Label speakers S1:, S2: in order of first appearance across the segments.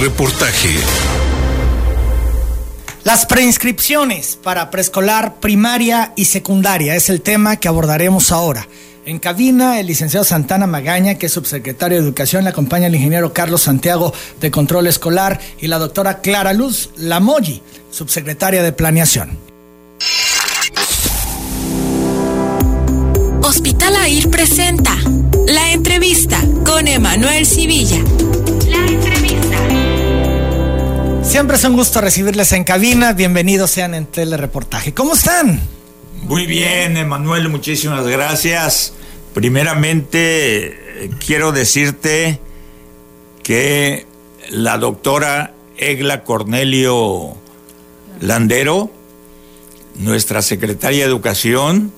S1: telereportaje.
S2: Las preinscripciones para preescolar, primaria y secundaria es el tema que abordaremos ahora. En cabina, el licenciado Santana Magaña, que es subsecretario de Educación, le acompaña el ingeniero Carlos Santiago de Control Escolar y la doctora Clara Luz Lamoyi, subsecretaria de Planeación.
S3: Hospital AIR presenta la entrevista con Emanuel Civilla. La entrevista.
S2: Siempre es un gusto recibirles en cabina. Bienvenidos sean en Telereportaje. ¿Cómo están?
S4: Muy bien, Emanuel, muchísimas gracias. Primeramente, quiero decirte que la doctora Egla Cornelio Landero, nuestra secretaria de Educación,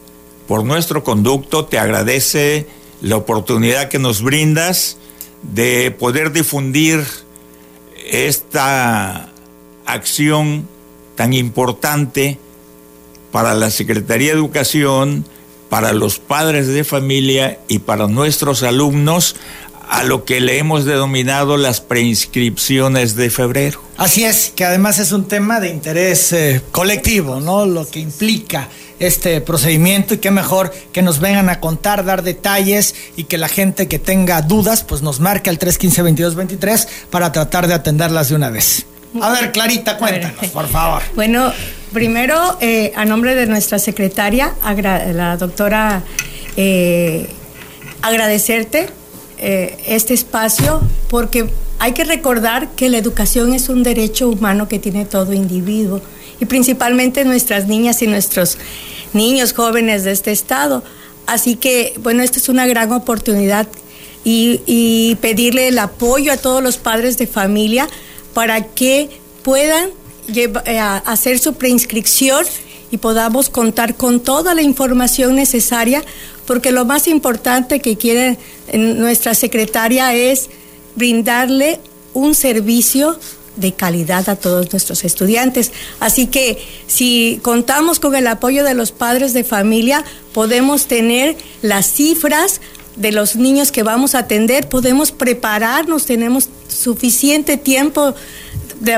S4: por nuestro conducto, te agradece la oportunidad que nos brindas de poder difundir esta acción tan importante para la Secretaría de Educación, para los padres de familia y para nuestros alumnos a lo que le hemos denominado las preinscripciones de febrero.
S2: Así es, que además es un tema de interés eh, colectivo, ¿no? Lo que implica este procedimiento y qué mejor que nos vengan a contar, dar detalles y que la gente que tenga dudas, pues nos marque al 315-2223 para tratar de atenderlas de una vez. A ver, Clarita, cuéntanos, por favor.
S5: Bueno, primero, eh, a nombre de nuestra secretaria, la doctora, eh, agradecerte eh, este espacio porque hay que recordar que la educación es un derecho humano que tiene todo individuo y principalmente nuestras niñas y nuestros niños jóvenes de este estado. Así que, bueno, esta es una gran oportunidad y, pedirle el apoyo a todos los padres de familia para que puedan eh, hacer su preinscripción y podamos contar con toda la información necesaria, porque lo más importante que quiere nuestra secretaria es brindarle un servicio de calidad a todos nuestros estudiantes. Así que si contamos con el apoyo de los padres de familia, podemos tener las cifras de los niños que vamos a atender, podemos prepararnos, tenemos suficiente tiempo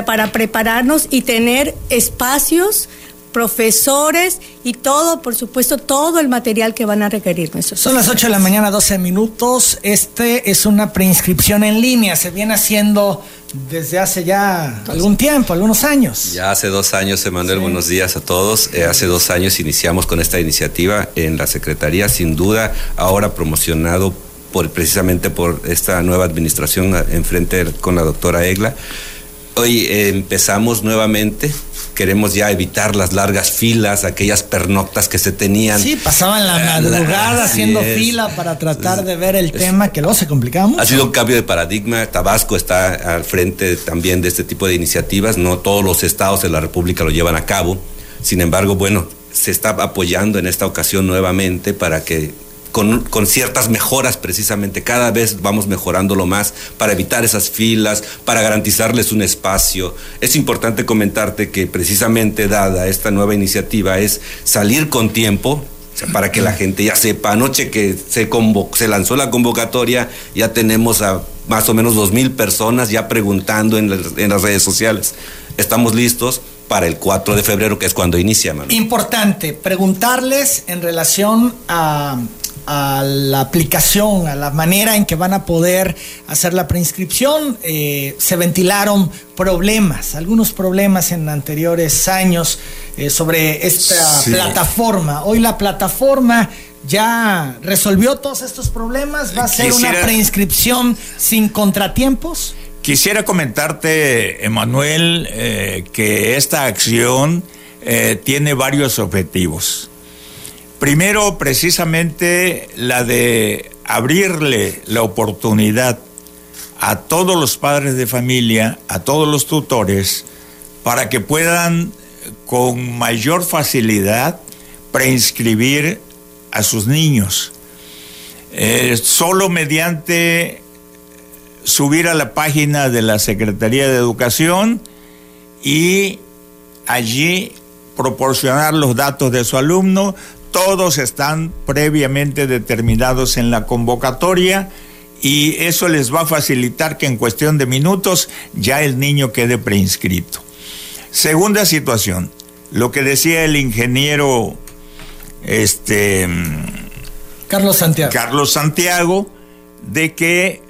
S5: para prepararnos y tener espacios profesores y todo, por supuesto, todo el material que van a requerir nuestros.
S2: Son las 8 de la mañana, 12 minutos. Este es una preinscripción en línea. Se viene haciendo desde hace ya algún tiempo, algunos años.
S6: Ya hace dos años, Emanuel, buenos días a todos. Eh, hace dos años iniciamos con esta iniciativa en la Secretaría, sin duda, ahora promocionado por, precisamente por esta nueva administración enfrente con la doctora Egla. Hoy eh, empezamos nuevamente queremos ya evitar las largas filas, aquellas pernoctas que se tenían.
S2: Sí, pasaban la madrugada haciendo fila para tratar de ver el tema, que luego se complicaba mucho.
S6: Ha sido un cambio de paradigma. Tabasco está al frente también de este tipo de iniciativas. No todos los estados de la República lo llevan a cabo. Sin embargo, bueno, se está apoyando en esta ocasión nuevamente para que con, ciertas mejoras precisamente. Cada vez vamos mejorándolo más para evitar esas filas, para garantizarles un espacio. Es importante comentarte que precisamente dada esta nueva iniciativa es salir con tiempo, para que la gente ya sepa, anoche que se, se lanzó la convocatoria, ya tenemos a más o menos dos mil personas ya preguntando en, en, las redes sociales. Estamos listos para el 4 de febrero, que es cuando inicia.
S2: Importante preguntarles en relación a a la aplicación, a la manera en que van a poder hacer la preinscripción, eh, se ventilaron problemas, algunos problemas en anteriores años eh, sobre esta plataforma. Hoy la plataforma ya resolvió todos estos problemas, va a ser una preinscripción sin contratiempos.
S4: Quisiera comentarte, Emanuel, eh, que esta acción tiene varios objetivos. Primero, precisamente la de abrirle la oportunidad a todos los padres de familia, a todos los tutores, para que puedan con mayor facilidad preinscribir a sus niños. Eh, solo mediante subir a la página de la Secretaría de Educación y allí proporcionar los datos de su alumno, todos están previamente determinados en la convocatoria y eso les va a facilitar que en cuestión de minutos ya el niño quede preinscrito. Segunda situación, lo que decía el ingeniero este
S2: Carlos Santiago.
S4: Carlos Santiago de que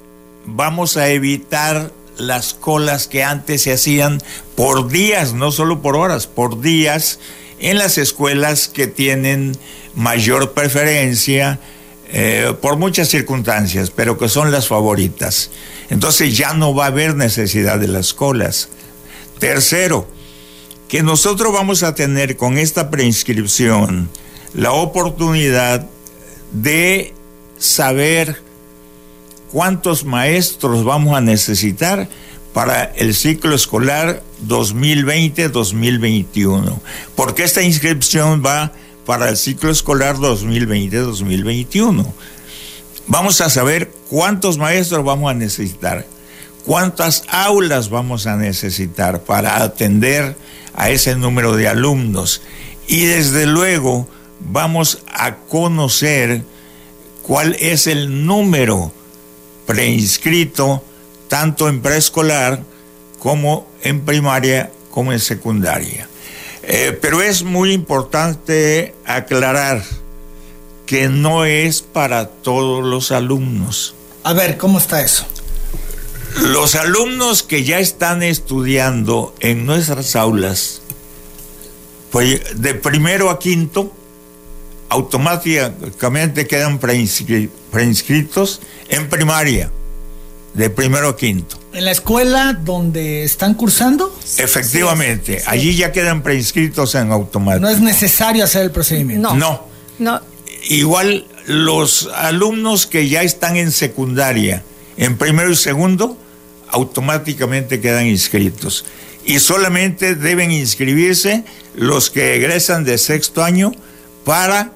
S4: vamos a evitar las colas que antes se hacían por días, no solo por horas, por días en las escuelas que tienen mayor preferencia eh, por muchas circunstancias, pero que son las favoritas. Entonces ya no va a haber necesidad de las colas. Tercero, que nosotros vamos a tener con esta preinscripción la oportunidad de saber cuántos maestros vamos a necesitar para el ciclo escolar 2020-2021, porque esta inscripción va para el ciclo escolar 2020-2021. Vamos a saber cuántos maestros vamos a necesitar, cuántas aulas vamos a necesitar para atender a ese número de alumnos y desde luego vamos a conocer cuál es el número preinscrito tanto en preescolar como en primaria como en secundaria. Eh, pero es muy importante aclarar que no es para todos los alumnos.
S2: A ver, ¿cómo está eso?
S4: Los alumnos que ya están estudiando en nuestras aulas, pues de primero a quinto, automáticamente quedan preinscritos en primaria, de primero a quinto.
S2: ¿En la escuela donde están cursando?
S4: Efectivamente, allí ya quedan preinscritos en automático.
S2: No es necesario hacer el procedimiento.
S4: No. No. Igual los alumnos que ya están en secundaria, en primero y segundo, automáticamente quedan inscritos. Y solamente deben inscribirse los que egresan de sexto año para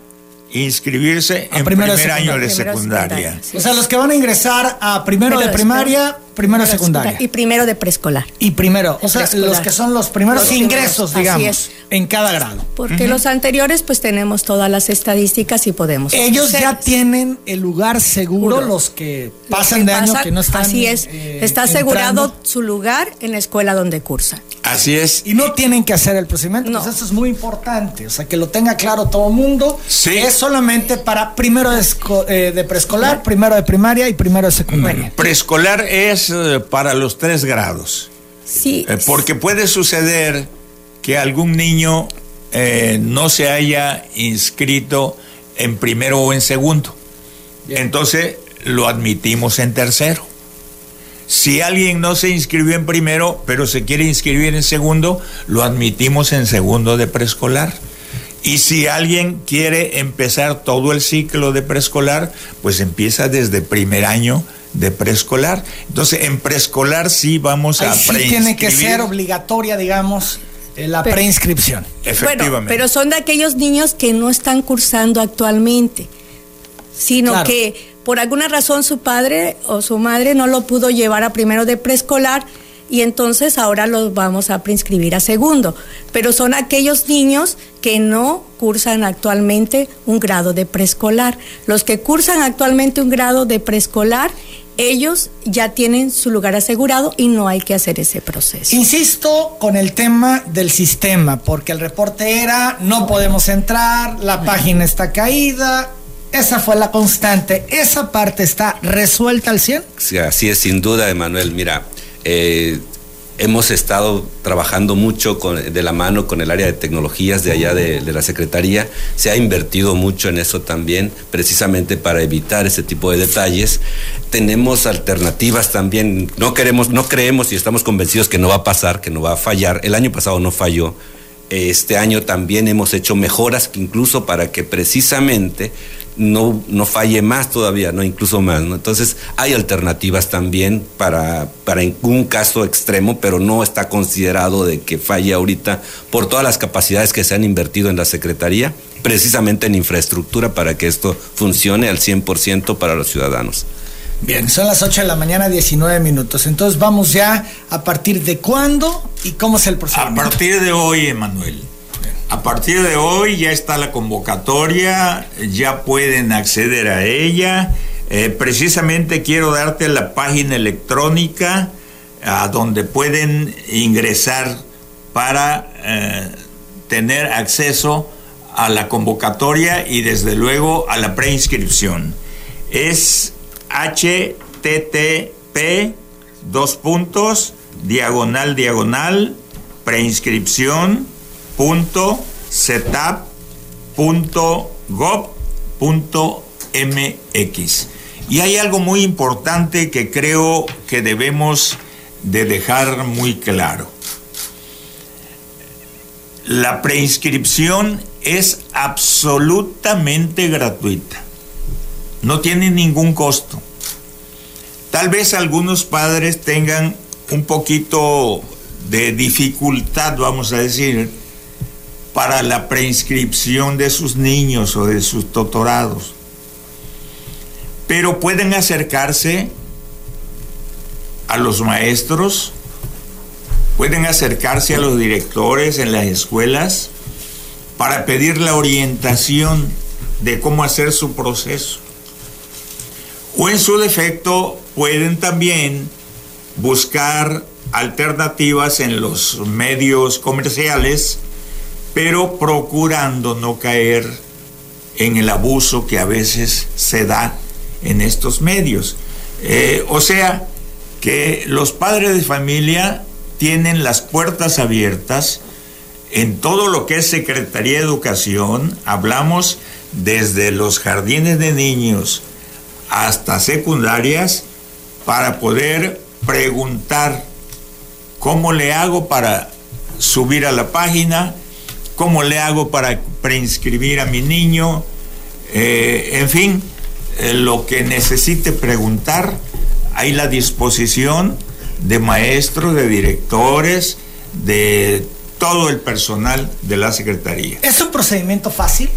S4: inscribirse en primer año de secundaria.
S2: O sea, los que van a ingresar a primero de primaria, primero de secundaria.
S5: Y primero de preescolar.
S2: Y primero, o sea, los que son los primeros ingresos, digamos, en cada grado.
S5: Porque los anteriores, pues tenemos todas las estadísticas y podemos.
S2: Ellos ya tienen el lugar seguro, los que pasan de año que no están.
S5: Así es, eh, está asegurado su lugar en la escuela donde cursa.
S4: Así es.
S2: Y no tienen que hacer el procedimiento. No. Pues eso es muy importante. O sea, que lo tenga claro todo el mundo.
S4: Sí.
S2: Es solamente para primero de, eh, de preescolar, primero de primaria y primero de secundaria.
S4: preescolar es eh, para los tres grados.
S5: Sí.
S4: Eh, porque puede suceder que algún niño no se haya inscrito en primero o en segundo. Entonces lo admitimos en tercero. Si alguien no se inscribió en primero, pero se quiere inscribir en segundo, lo admitimos en segundo de preescolar. Y si alguien quiere empezar todo el ciclo de preescolar, pues empieza desde primer año de preescolar. Entonces, en preescolar sí vamos a
S2: sí tiene que ser obligatoria, digamos, eh, la preinscripción.
S4: Efectivamente.
S5: pero son de aquellos niños que no están cursando actualmente, sino que por alguna razón su padre o su madre no lo pudo llevar a primero de preescolar y entonces ahora los vamos a preinscribir a segundo. Pero son aquellos niños que no cursan actualmente un grado de preescolar. Los que cursan actualmente un grado de preescolar, ellos ya tienen su lugar asegurado y no hay que hacer ese proceso.
S2: Insisto con el tema del sistema, porque el reporte era no podemos entrar, la página está caída, esa fue la constante. ¿Esa parte está resuelta al 100?
S6: Sí, así es, sin duda, Emanuel. Mira, eh, hemos estado trabajando mucho de la mano con el área de tecnologías de allá de, la Secretaría. Se ha invertido mucho en eso también, precisamente para evitar ese tipo de detalles. Tenemos alternativas también. No queremos, no creemos y estamos convencidos que no va a pasar, que no va a fallar. El año pasado no falló. Este año también hemos hecho mejoras, incluso para que precisamente no, no falle más todavía, no incluso más. Entonces hay alternativas también para, para un caso extremo, pero no está considerado de que falle ahorita por todas las capacidades que se han invertido en la Secretaría, precisamente en infraestructura para que esto funcione al 100% para los ciudadanos.
S2: Bien, son las 8 de la mañana, 19 minutos. Entonces vamos ya a partir de cuándo y cómo es el procedimiento.
S4: A partir de hoy, Emanuel. A partir de hoy ya está la convocatoria, ya pueden acceder a ella. Eh, precisamente quiero darte la página electrónica a donde pueden ingresar para eh, tener acceso a la convocatoria y desde luego a la preinscripción. Es http dos puntos diagonal diagonal preinscripción punto setup punto gov punto mx y hay algo muy importante que creo que debemos de dejar muy claro la preinscripción es absolutamente gratuita. No tiene ningún costo. Tal vez algunos padres tengan un poquito de dificultad, vamos a decir, para la preinscripción de sus niños o de sus tutorados. Pero pueden acercarse a los maestros pueden acercarse a los directores en las escuelas para pedir la orientación de cómo hacer su proceso. O en su defecto pueden también buscar alternativas en los medios comerciales, pero procurando no caer en el abuso que a veces se da en estos medios. Eh, o sea, que los padres de familia tienen las puertas abiertas en todo lo que es Secretaría de Educación. Hablamos desde los jardines de niños hasta secundarias para poder preguntar cómo le hago para subir a la página, cómo le hago para preinscribir a mi niño, eh, en fin, eh, lo que necesite preguntar, hay la disposición de maestros, de directores, de todo el personal de la Secretaría.
S2: ¿Es un procedimiento fácil?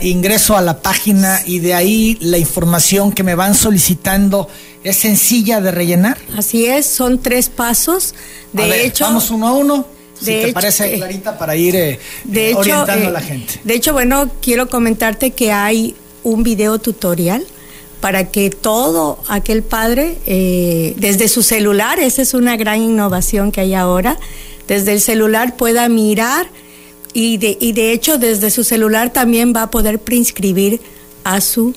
S2: Ingreso a la página y de ahí la información que me van solicitando es sencilla de rellenar.
S5: Así es, son tres pasos. De hecho,
S2: vamos uno a uno. Si te parece, eh, Clarita, para ir eh, eh, orientando a la gente.
S5: De hecho, bueno, quiero comentarte que hay un video tutorial para que todo aquel padre, eh, desde su celular, esa es una gran innovación que hay ahora, desde el celular pueda mirar y de, y de hecho desde su celular también va a poder preinscribir a su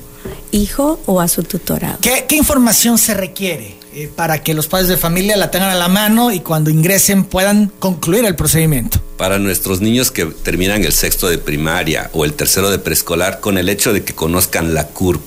S5: hijo o a su tutorado.
S2: ¿Qué, información se requiere eh, para que los padres de familia la tengan a la mano y cuando ingresen puedan concluir el procedimiento?
S6: Para nuestros niños que terminan el sexto de primaria o el tercero de preescolar, con el hecho de que conozcan la CURP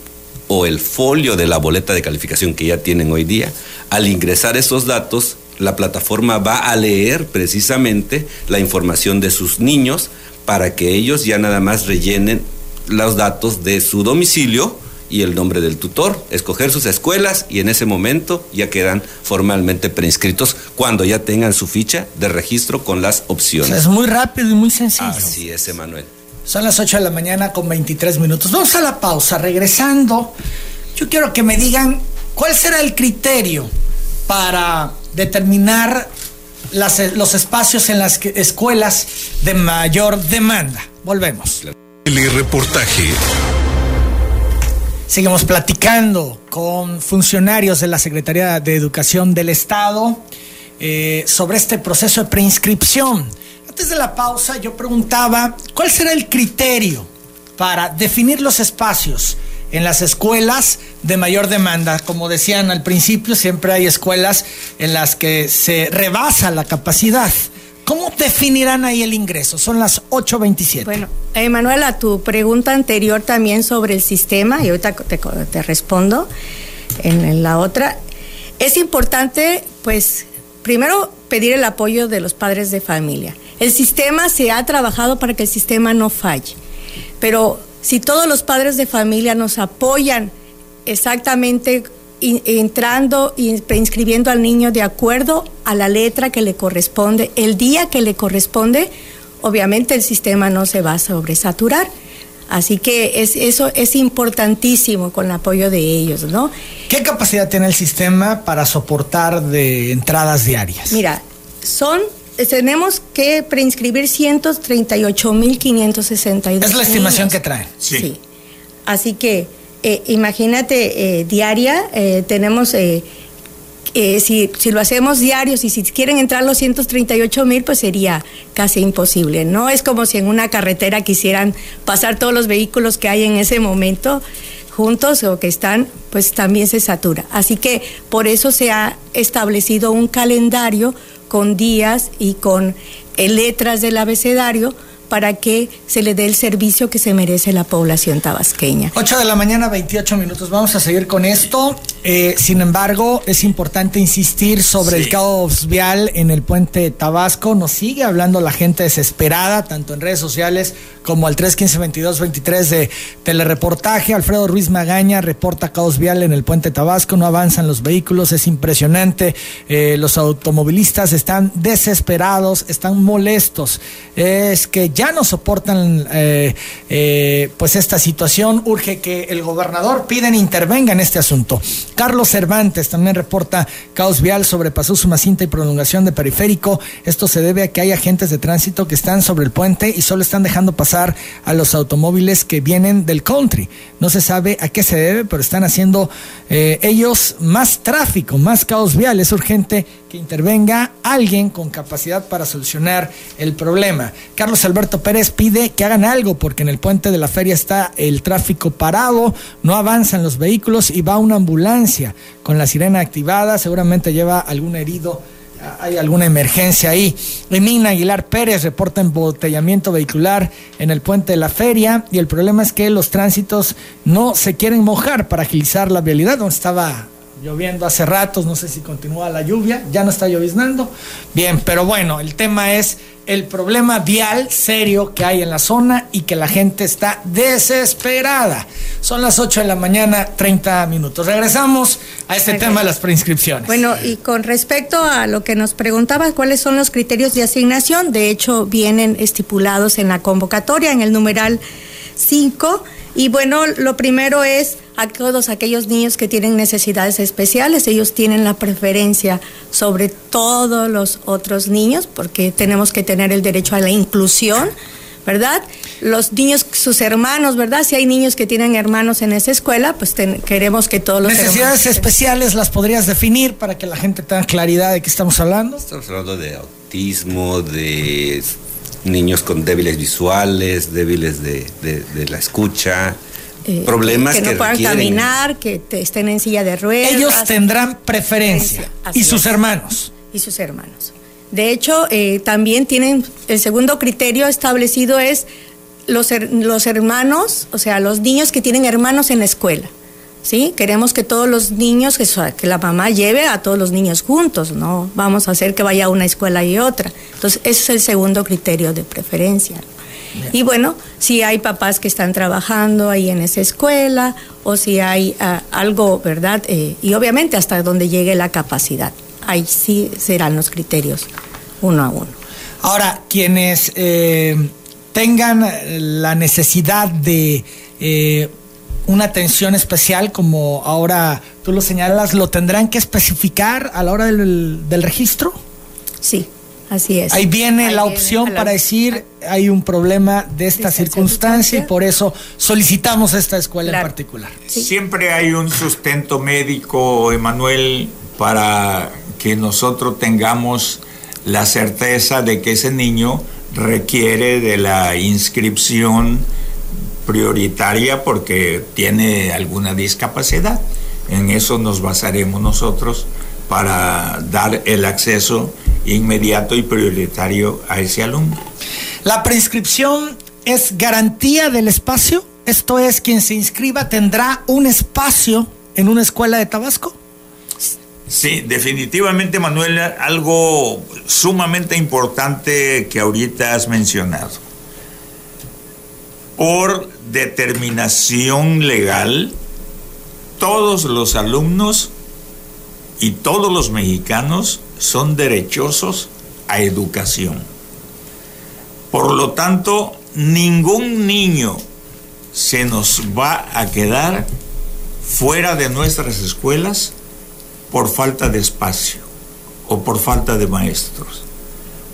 S6: o el folio de la boleta de calificación que ya tienen hoy día, al ingresar esos datos, la plataforma va a leer precisamente la información de sus niños para que ellos ya nada más rellenen los datos de su domicilio y el nombre del tutor, escoger sus escuelas y en ese momento ya quedan formalmente preinscritos cuando ya tengan su ficha de registro con las opciones.
S2: es muy rápido y muy sencillo.
S6: Así es, Emanuel.
S2: Son las 8 de la mañana con 23 minutos. Vamos a la pausa. Regresando, yo quiero que me digan cuál será el criterio para determinar los espacios en las escuelas de mayor demanda. Volvemos.
S1: El reportaje.
S2: Seguimos platicando con funcionarios de la Secretaría de Educación del Estado eh, sobre este proceso de preinscripción antes de la pausa yo preguntaba, ¿cuál será el criterio para definir los espacios en las escuelas de mayor demanda? Como decían al principio, siempre hay escuelas en las que se rebasa la capacidad. ¿Cómo definirán ahí el ingreso? Son las 8.27.
S5: Bueno, Emanuel, a tu pregunta anterior también sobre el sistema, y ahorita te, respondo en la otra, es importante, pues, primero pedir el apoyo de los padres de familia. El sistema se ha trabajado para que el sistema no falle, pero si todos los padres de familia nos apoyan exactamente entrando y inscribiendo al niño de acuerdo a la letra que le corresponde, el día que le corresponde, obviamente el sistema no se va a sobresaturar. Así que es, eso es importantísimo con el apoyo de ellos, ¿no?
S2: ¿Qué capacidad tiene el sistema para soportar de entradas diarias?
S5: Mira, son tenemos que preinscribir 138.562.
S2: Es la estimación que traen.
S5: Sí. Así que eh, imagínate, eh, diaria, eh, tenemos, si, si, lo hacemos diarios y si quieren entrar los 138 mil, pues sería casi imposible. No es como si en una carretera quisieran pasar todos los vehículos que hay en ese momento juntos o que están, pues también se satura. Así que por eso se ha establecido un calendario con días y con letras del abecedario para que se le dé el servicio que se merece la población tabasqueña.
S2: 8 de la mañana, 28 minutos. Vamos a seguir con esto. Eh, sin embargo, es importante insistir sobre el caos vial en el puente Tabasco. Nos sigue hablando la gente desesperada, tanto en redes sociales como al 315-2223 de telereportaje. Alfredo Ruiz Magaña reporta caos vial en el puente Tabasco. No avanzan los vehículos, es impresionante. Eh, los automovilistas están desesperados, están molestos. Es que ya no soportan eh, eh, pues esta situación. Urge que el gobernador piden intervenga en este asunto. Carlos Cervantes también reporta caos vial sobre Paso Sumacinta y prolongación de periférico. Esto se debe a que hay agentes de tránsito que están sobre el puente y solo están dejando pasar a los automóviles que vienen del country. No se sabe a qué se debe, pero están haciendo eh, ellos más tráfico, más caos vial. Es urgente que intervenga alguien con capacidad para solucionar el problema. Carlos Alberto Pérez pide que hagan algo porque en el puente de la feria está el tráfico parado, no avanzan los vehículos y va una ambulancia con la sirena activada, seguramente lleva algún herido hay alguna emergencia ahí. Emina Aguilar Pérez reporta embotellamiento vehicular en el puente de la feria y el problema es que los tránsitos no se quieren mojar para agilizar la vialidad donde estaba lloviendo hace ratos, no sé si continúa la lluvia, ya no está lloviznando. Bien, pero bueno, el tema es el problema vial serio que hay en la zona y que la gente está desesperada. Son las 8 de la mañana, 30 minutos. Regresamos a este tema de las preinscripciones.
S5: Bueno, y con respecto a lo que nos preguntaba, ¿cuáles son los criterios de asignación? De hecho, vienen estipulados en la convocatoria, en el numeral 5 y bueno, lo primero es a todos aquellos niños que tienen necesidades especiales, ellos tienen la preferencia sobre todos los otros niños porque tenemos que tener el derecho a la inclusión. ¿verdad? Los niños, sus hermanos, ¿verdad? Si hay niños que tienen hermanos en esa escuela, pues queremos que todos los
S2: necesidades especiales las podrías definir para que la gente tenga claridad de qué estamos hablando.
S6: Estamos hablando de autismo, de niños con débiles visuales, débiles de, la escucha. Eh, problemas
S5: que no puedan caminar, que estén en silla de ruedas.
S2: Ellos tendrán preferencia. y sus hermanos.
S5: Y sus hermanos. De hecho, eh, también tienen, el segundo criterio establecido es los, los hermanos, o sea, los niños que tienen hermanos en la escuela. ¿Sí? Queremos que todos los niños, que, la mamá lleve a todos los niños juntos, no vamos a hacer que vaya a una escuela y otra. Entonces, ese es el segundo criterio de preferencia. Y bueno, si hay papás que están trabajando ahí en esa escuela o si hay ah, algo, ¿verdad? Eh, y obviamente hasta donde llegue la capacidad. Ahí sí serán los criterios uno a uno.
S2: Ahora, quienes eh, tengan la necesidad de eh, una atención especial, como ahora tú lo señalas, ¿lo tendrán que especificar a la hora del, registro?
S5: Sí, así es.
S2: Ahí viene la opción para decir hay un problema de esta, circunstancia, y por eso solicitamos esta escuela en particular.
S4: Siempre hay un sustento médico, Emanuel, para que nosotros tengamos la certeza de que ese niño requiere de la inscripción prioritaria porque tiene alguna discapacidad. En eso nos basaremos nosotros para dar el acceso inmediato y prioritario a ese alumno.
S2: La prescripción es garantía del espacio. Esto es, quien se inscriba tendrá un espacio en una escuela de Tabasco.
S4: Sí, definitivamente, Manuel, algo sumamente importante que ahorita has mencionado. Por determinación legal, todos los alumnos y todos los mexicanos son derechosos a educación. Por lo tanto, ningún niño se nos va a quedar fuera de nuestras escuelas por falta de espacio o por falta de maestros.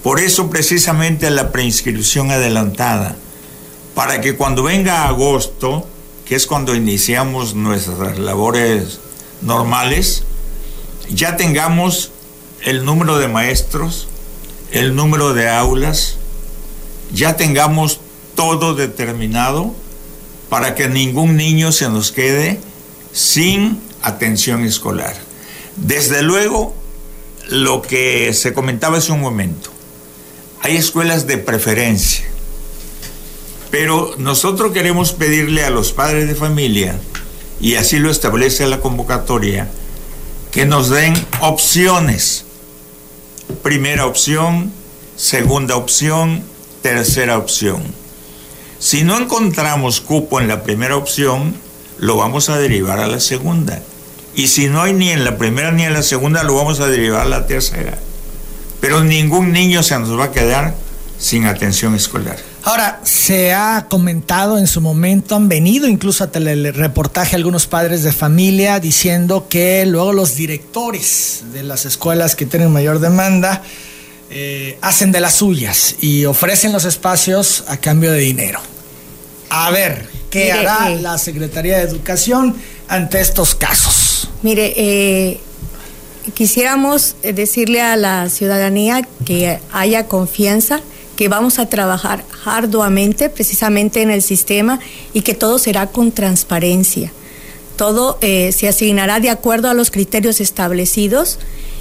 S4: Por eso precisamente la preinscripción adelantada para que cuando venga agosto que es cuando iniciamos nuestras labores normales, ya tengamos el número de maestros, el número de aulas, ya tengamos todo determinado para que ningún niño se nos quede sin atención escolar. Desde luego, lo que se comentaba hace un momento, hay escuelas de preferencia, pero nosotros queremos pedirle a los padres de familia, y así lo establece la convocatoria, que nos den opciones. Primera opción, segunda opción, tercera opción. Si no encontramos cupo en la primera opción, lo vamos a derivar a la segunda. Y si no hay ni en la primera ni en la segunda, lo vamos a derivar a la tercera. Pero ningún niño se nos va a quedar sin atención escolar.
S2: Ahora, se ha comentado en su momento, han venido incluso a telereportaje algunos padres de familia diciendo que luego los directores de las escuelas que tienen mayor demanda eh, hacen de las suyas y ofrecen los espacios a cambio de dinero. A ver, ¿qué hará eh, la Secretaría de Educación ante estos casos?
S5: Mire, eh, quisiéramos decirle a la ciudadanía que haya confianza que vamos a trabajar arduamente precisamente en el sistema y que todo será con transparencia. Todo eh, se asignará de acuerdo a los criterios establecidos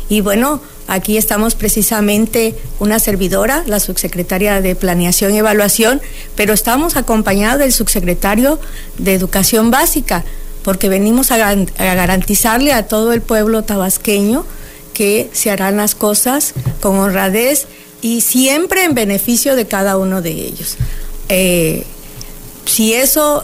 S5: y bueno, aquí estamos precisamente una servidora, la subsecretaria de Planeación y Evaluación, pero estamos acompañados del subsecretario de Educación Básica, porque venimos a garantizarle a todo el pueblo tabasqueño que se harán las cosas con honradez y siempre en beneficio de cada uno de ellos. Eh, si eso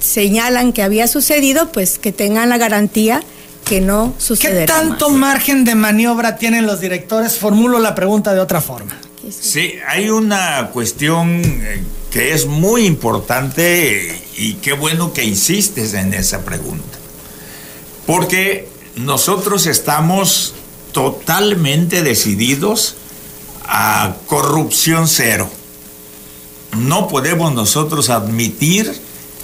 S5: señalan que había sucedido, pues que tengan la garantía que no sucederá.
S2: ¿Qué tanto margen de maniobra tienen los directores? Formulo la pregunta de otra forma.
S4: Sí, hay una cuestión eh, que es muy importante y qué bueno que insistes en esa pregunta. Porque nosotros estamos totalmente decididos a corrupción cero. No podemos nosotros admitir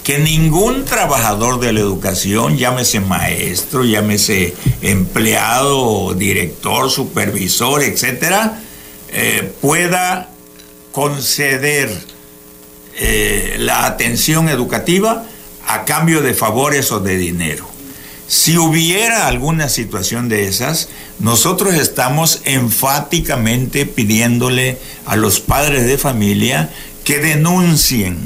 S4: que ningún trabajador de la educación, llámese maestro, llámese empleado, director, supervisor, etcétera, eh, pueda conceder eh, la atención educativa a cambio de favores o de dinero. Si hubiera alguna situación de esas, nosotros estamos enfáticamente pidiéndole a los padres de familia que denuncien,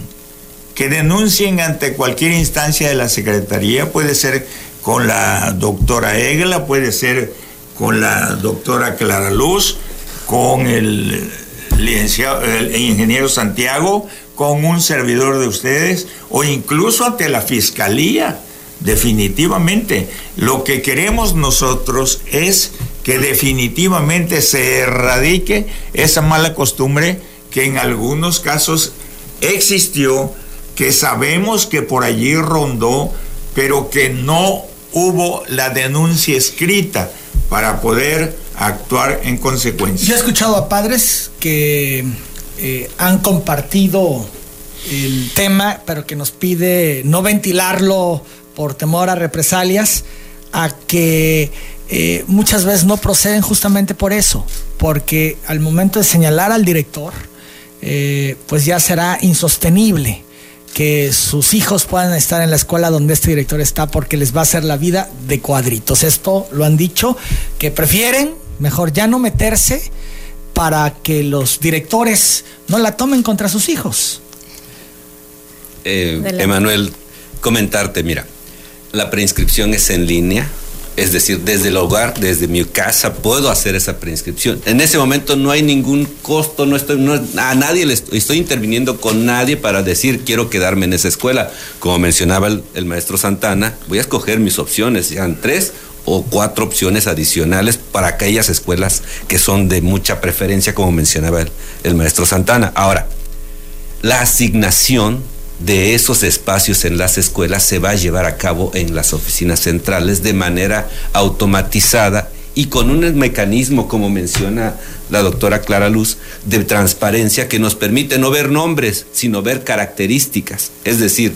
S4: que denuncien ante cualquier instancia de la Secretaría, puede ser con la doctora Egla, puede ser con la doctora Clara Luz, con el, el ingeniero Santiago, con un servidor de ustedes o incluso ante la Fiscalía definitivamente. Lo que queremos nosotros es que definitivamente se erradique esa mala costumbre que en algunos casos existió, que sabemos que por allí rondó, pero que no hubo la denuncia escrita para poder actuar en consecuencia.
S2: Yo he escuchado a padres que eh, han compartido el tema, pero que nos pide no ventilarlo por temor a represalias, a que eh, muchas veces no proceden justamente por eso, porque al momento de señalar al director, eh, pues ya será insostenible que sus hijos puedan estar en la escuela donde este director está porque les va a hacer la vida de cuadritos. Esto lo han dicho, que prefieren mejor ya no meterse para que los directores no la tomen contra sus hijos.
S6: Eh, Emanuel, comentarte, mira, la preinscripción es en línea, es decir, desde el hogar, desde mi casa, puedo hacer esa preinscripción. En ese momento no hay ningún costo, no estoy, a nadie le estoy, interviniendo con nadie para decir quiero quedarme en esa escuela. Como mencionaba el, maestro Santana, voy a escoger mis opciones, sean tres o cuatro opciones adicionales para aquellas escuelas que son de mucha preferencia, como mencionaba el maestro Santana. Ahora, la asignación de esos espacios en las escuelas se va a llevar a cabo en las oficinas centrales de manera automatizada y con un mecanismo, como menciona la doctora Clara Luz, de transparencia que nos permite no ver nombres, sino ver características. Es decir,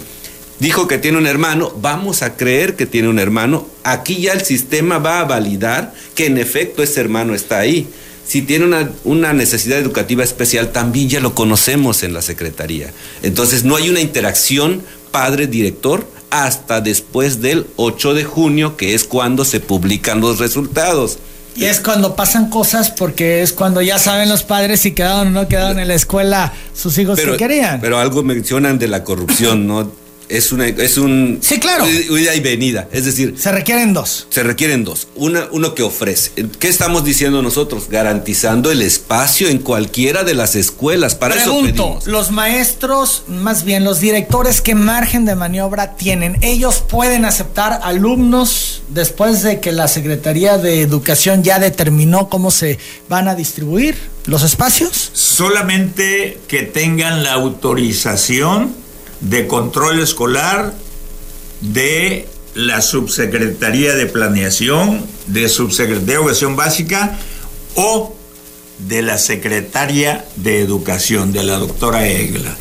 S6: dijo que tiene un hermano, vamos a creer que tiene un hermano, aquí ya el sistema va a validar que en efecto ese hermano está ahí. Si tiene una, una, necesidad educativa especial, también ya lo conocemos en la Secretaría. Entonces no hay una interacción padre-director hasta después del 8 de junio, que es cuando se publican los resultados.
S2: Y es cuando pasan cosas porque es cuando ya saben los padres si quedaron o no quedaron en la escuela sus hijos
S6: pero,
S2: que querían.
S6: Pero algo mencionan de la corrupción, ¿no? Es una es un
S2: sí claro.
S6: ida y venida es decir
S2: se requieren dos.
S6: se requieren dos. Una uno que ofrece. Qué estamos diciendo nosotros garantizando el espacio en cualquiera de las escuelas para
S2: Pregunto,
S6: eso pedimos.
S2: los maestros más bien los directores qué margen de maniobra tienen ellos pueden aceptar alumnos después de que la secretaría de educación ya determinó cómo se van a distribuir los espacios
S4: solamente que tengan la autorización de control escolar de la subsecretaría de planeación, de subsecretaría de educación básica o de la secretaria de educación, de la doctora Egla.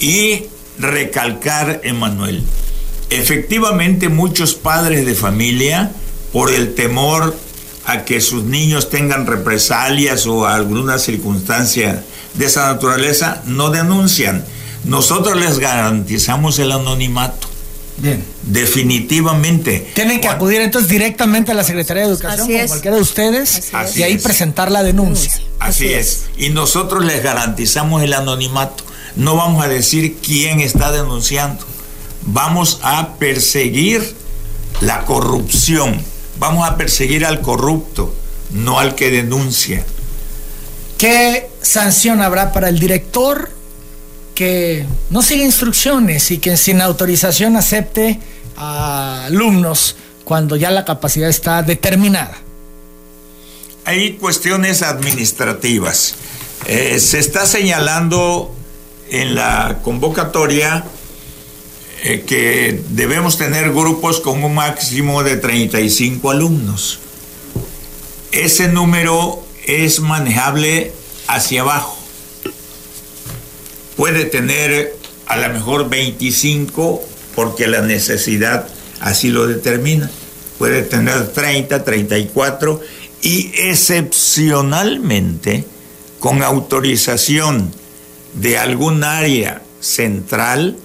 S4: Y recalcar, Emanuel, efectivamente muchos padres de familia, por el temor a que sus niños tengan represalias o alguna circunstancia de esa naturaleza, no denuncian nosotros les garantizamos el anonimato.
S2: Bien.
S4: Definitivamente.
S2: Tienen que acudir entonces directamente a la Secretaría de Educación,
S5: Así
S2: como
S5: es.
S2: cualquiera de ustedes,
S4: Así
S2: y ahí
S4: es.
S2: presentar la denuncia.
S4: Así,
S5: Así
S4: es. Y nosotros les garantizamos el anonimato. No vamos a decir quién está denunciando. Vamos a perseguir la corrupción. Vamos a perseguir al corrupto, no al que denuncia.
S2: ¿Qué sanción habrá para el director que no sigue instrucciones y que sin autorización acepte a alumnos cuando ya la capacidad está determinada?
S4: Hay cuestiones administrativas. Eh, se está señalando en la convocatoria eh, que debemos tener grupos con un máximo de 35 alumnos. Ese número es manejable hacia abajo. Puede tener a lo mejor 25 porque la necesidad así lo determina. Puede tener 30, 34 y excepcionalmente con autorización de algún área central,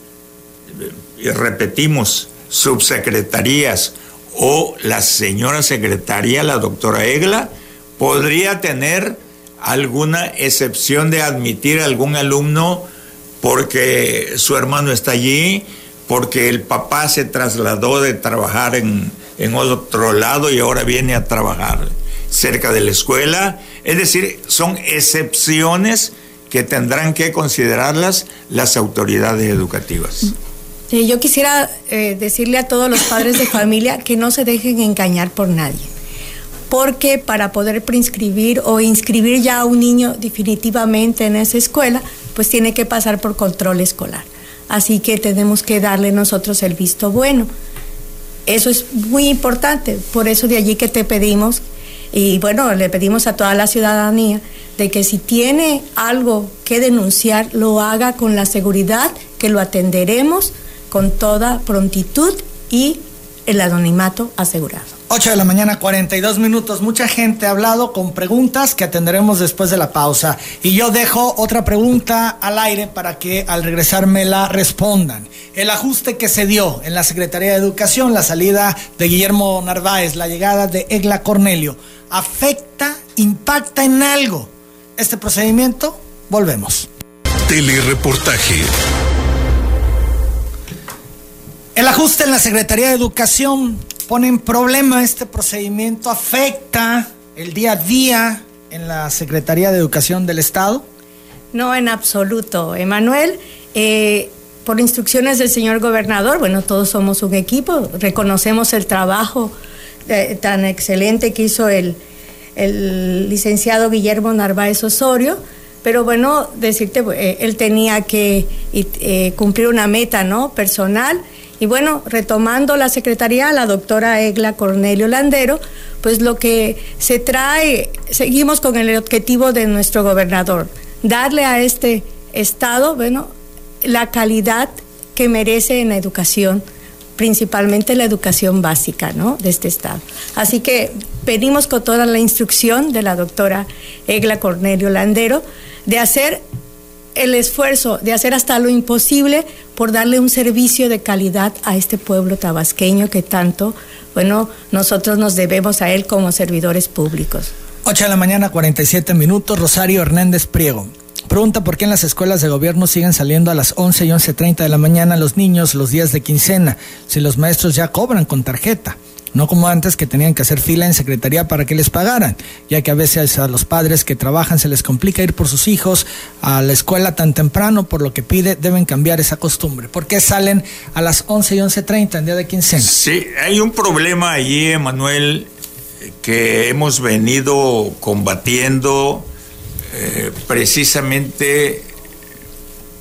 S4: y repetimos, subsecretarías o la señora secretaria, la doctora Egla, podría tener alguna excepción de admitir algún alumno porque su hermano está allí, porque el papá se trasladó de trabajar en, en otro lado y ahora viene a trabajar cerca de la escuela. Es decir, son excepciones que tendrán que considerarlas las autoridades educativas.
S5: Eh, yo quisiera eh, decirle a todos los padres de familia que no se dejen engañar por nadie. Porque para poder preinscribir o inscribir ya a un niño definitivamente en esa escuela, pues tiene que pasar por control escolar. Así que tenemos que darle nosotros el visto bueno. Eso es muy importante. Por eso de allí que te pedimos, y bueno, le pedimos a toda la ciudadanía, de que si tiene algo que denunciar, lo haga con la seguridad que lo atenderemos con toda prontitud y el anonimato asegurado.
S2: 8 de la mañana, 42 minutos. Mucha gente ha hablado con preguntas que atenderemos después de la pausa. Y yo dejo otra pregunta al aire para que al regresar me la respondan. El ajuste que se dio en la Secretaría de Educación, la salida de Guillermo Narváez, la llegada de Egla Cornelio, ¿afecta, impacta en algo este procedimiento? Volvemos.
S1: Telereportaje.
S2: El ajuste en la Secretaría de Educación pone en problema este procedimiento, afecta el día a día en la Secretaría de Educación del Estado.
S5: No, en absoluto. Emanuel, eh, por instrucciones del señor gobernador, bueno, todos somos un equipo, reconocemos el trabajo eh, tan excelente que hizo el, el licenciado Guillermo Narváez Osorio, pero bueno, decirte, eh, él tenía que cumplir una meta, ¿no? Personal. Y bueno, retomando la secretaría, la doctora Egla Cornelio Landero, pues lo que se trae, seguimos con el objetivo de nuestro gobernador, darle a este Estado, bueno, la calidad que merece en la educación, principalmente la educación básica ¿no? de este Estado. Así que pedimos con toda la instrucción de la doctora Egla Cornelio Landero de hacer el esfuerzo, de hacer hasta lo imposible por darle un servicio de calidad a este pueblo tabasqueño que tanto, bueno, nosotros nos debemos a él como servidores públicos.
S2: 8 de la mañana, 47 minutos. Rosario Hernández Priego. Pregunta por qué en las escuelas de gobierno siguen saliendo a las 11 y 11.30 de la mañana los niños los días de quincena, si los maestros ya cobran con tarjeta. No como antes que tenían que hacer fila en secretaría para que les pagaran, ya que a veces a los padres que trabajan se les complica ir por sus hijos a la escuela tan temprano, por lo que pide deben cambiar esa costumbre. ¿Por qué salen a las 11 y 11.30 en día de quincena?
S4: Sí, hay un problema allí, Emanuel, que hemos venido combatiendo eh, precisamente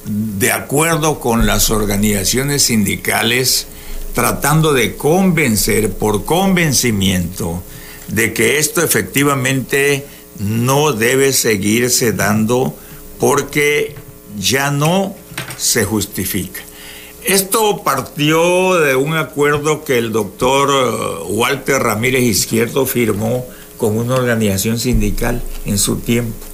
S4: de acuerdo con las organizaciones sindicales, tratando de convencer por convencimiento de que esto efectivamente no debe seguirse dando porque ya no se justifica. Esto partió de un acuerdo que el doctor eh, Walter Ramírez Izquierdo firmó con una organización sindical en su tiempo.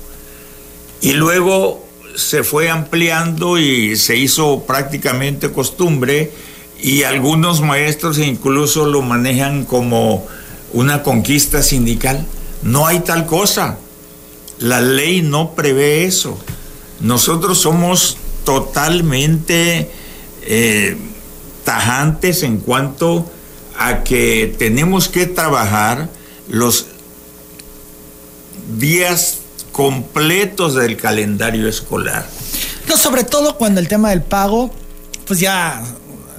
S4: Y luego se fue ampliando y se hizo prácticamente costumbre y algunos maestros incluso lo manejan como una conquista sindical. No hay tal cosa. La ley no prevé eso. Nosotros somos totalmente eh, tajantes en cuanto a que tenemos que trabajar los días completos del calendario escolar.
S2: No, sobre todo cuando el tema del pago, pues ya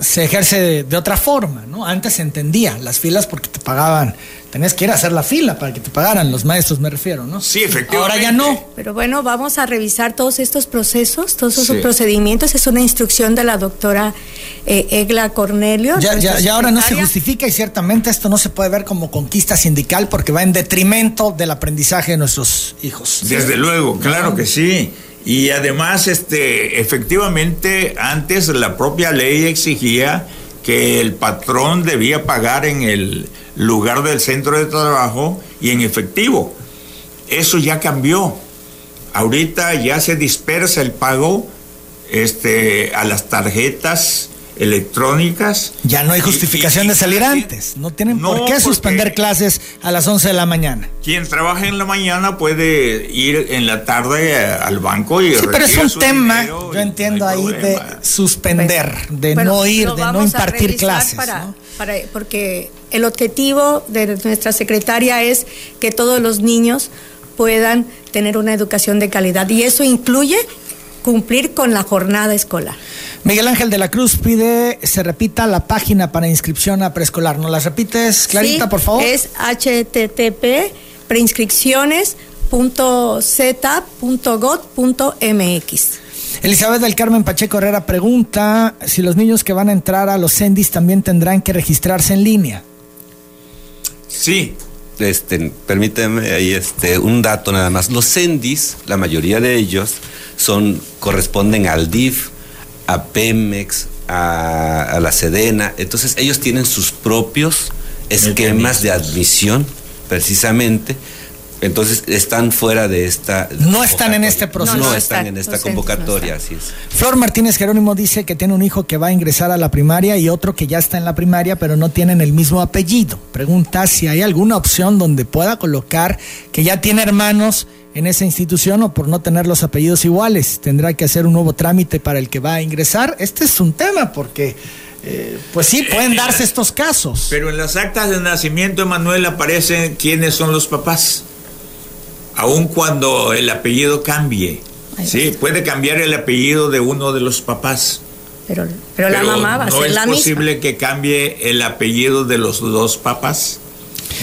S2: se ejerce de, otra forma, ¿no? Antes se entendía las filas porque te pagaban, tenías que ir a hacer la fila para que te pagaran, los maestros me refiero, ¿no?
S4: Sí, efectivamente.
S2: Ahora ya no.
S5: Pero bueno, vamos a revisar todos estos procesos, todos esos procedimientos. Es una instrucción de la doctora eh, Egla Cornelio.
S2: Ya, ya, ya ahora no se justifica y ciertamente esto no se puede ver como conquista sindical porque va en detrimento del aprendizaje de nuestros hijos.
S4: Desde luego, claro que sí. Y además, este, efectivamente, antes la propia ley exigía que el patrón debía pagar en el lugar del centro de trabajo y en efectivo. Eso ya cambió. Ahorita ya se dispersa el pago este, a las tarjetas electrónicas.
S2: Ya no hay justificación de salir antes. No tienen por qué suspender clases a las 11 de la mañana.
S4: Quien trabaja en la mañana puede ir en la tarde al banco y...
S2: Sí, pero es un tema, yo entiendo ahí, de suspender, de no ir, de no impartir clases.
S5: Para, para, porque el objetivo de nuestra secretaria es que todos los niños puedan tener una educación de calidad y eso incluye cumplir con la jornada escolar.
S2: Miguel Ángel de la Cruz pide se repita la página para inscripción a preescolar. ¿Nos la repites, Clarita, por favor?
S5: Es http preinscripciones.z.gov.mx.
S2: Elizabeth del Carmen Pacheco Herrera pregunta si los niños que van a entrar a los CENDIS también tendrán que registrarse en línea.
S6: Sí, este, permíteme ahí este, un dato nada más. Los CENDIS, la mayoría de ellos, son, corresponden al DIF, a Pemex, a, la Sedena. Entonces ellos tienen sus propios esquemas de admisión, precisamente. Entonces están fuera de esta.
S2: No están en este proceso.
S6: No, están en esta convocatoria, así es.
S2: Flor Martínez Jerónimo dice que tiene un hijo que va a ingresar a la primaria y otro que ya está en la primaria, pero no tienen el mismo apellido. Pregunta si hay alguna opción donde pueda colocar que ya tiene hermanos en esa institución o por no tener los apellidos iguales. Tendrá que hacer un nuevo trámite para el que va a ingresar. Este es un tema porque, eh, pues sí, pueden darse estos casos.
S4: Pero en las actas de nacimiento, Emanuel, aparecen quiénes son los papás, aun cuando el apellido cambie. Sí, puede cambiar el apellido de uno de los papás.
S5: Pero, pero, la mamá va a ser la
S4: misma. ¿No es posible que cambie el apellido de los dos papás?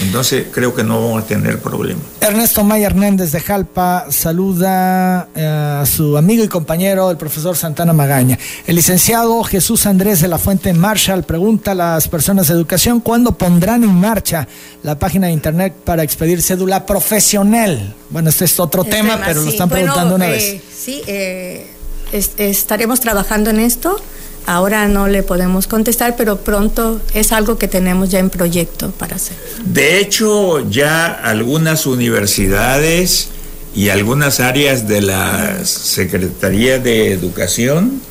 S4: Entonces creo que no vamos a tener problema.
S2: Ernesto Maya Hernández de Jalpa saluda eh, a su amigo y compañero, el profesor Santana Magaña. El licenciado Jesús Andrés de la Fuente Marshall pregunta a las personas de educación cuándo pondrán en marcha la página de internet para expedir cédula profesional. Bueno, este es otro tema, pero lo están preguntando una vez.
S5: Sí, eh, estaremos trabajando en esto ahora no le podemos contestar, pero pronto es algo que tenemos ya en proyecto para hacer.
S4: De hecho, ya algunas universidades y algunas áreas de la Secretaría de Educación